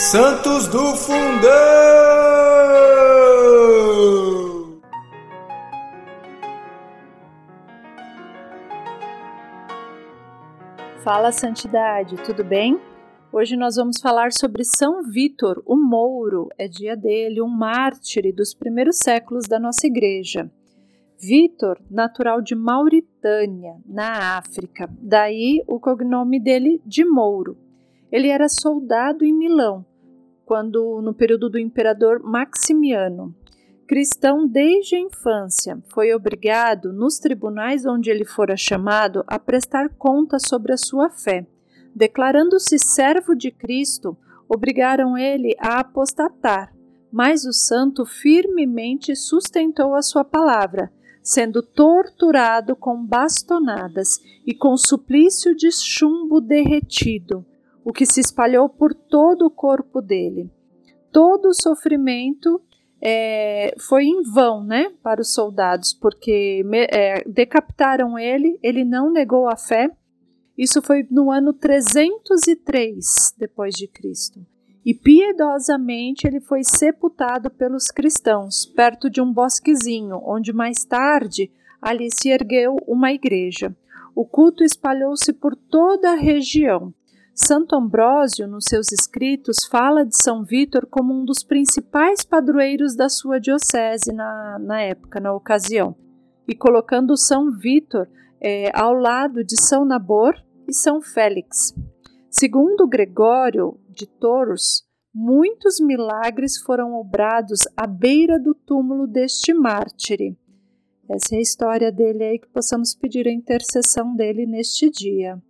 Santos do Fundão! Fala Santidade, tudo bem? Hoje nós vamos falar sobre São Vítor, o Mouro, é dia dele, um mártir dos primeiros séculos da nossa igreja. Vítor, natural de Mauritânia, na África, daí o cognome dele de Mouro. Ele era soldado em Milão, quando no período do imperador Maximiano. Cristão desde a infância, foi obrigado, nos tribunais onde ele fora chamado, a prestar conta sobre a sua fé. Declarando-se servo de Cristo, obrigaram ele a apostatar, mas o santo firmemente sustentou a sua palavra, sendo torturado com bastonadas e com suplício de chumbo derretido, o que se espalhou por todo o corpo dele. Todo o sofrimento é, foi em vão, né, para os soldados, porque é, decapitaram ele, ele não negou a fé. Isso foi no ano 303 depois de Cristo. E piedosamente ele foi sepultado pelos cristãos, perto de um bosquezinho, onde mais tarde ali se ergueu uma igreja. O culto espalhou-se por toda a região. Santo Ambrósio, nos seus escritos, fala de São Vítor como um dos principais padroeiros da sua diocese na, na época, na ocasião, e colocando São Vítor é, ao lado de São Nabor e São Félix. Segundo Gregório de Tours, muitos milagres foram obrados à beira do túmulo deste mártire. Essa é a história dele aí que possamos pedir a intercessão dele neste dia.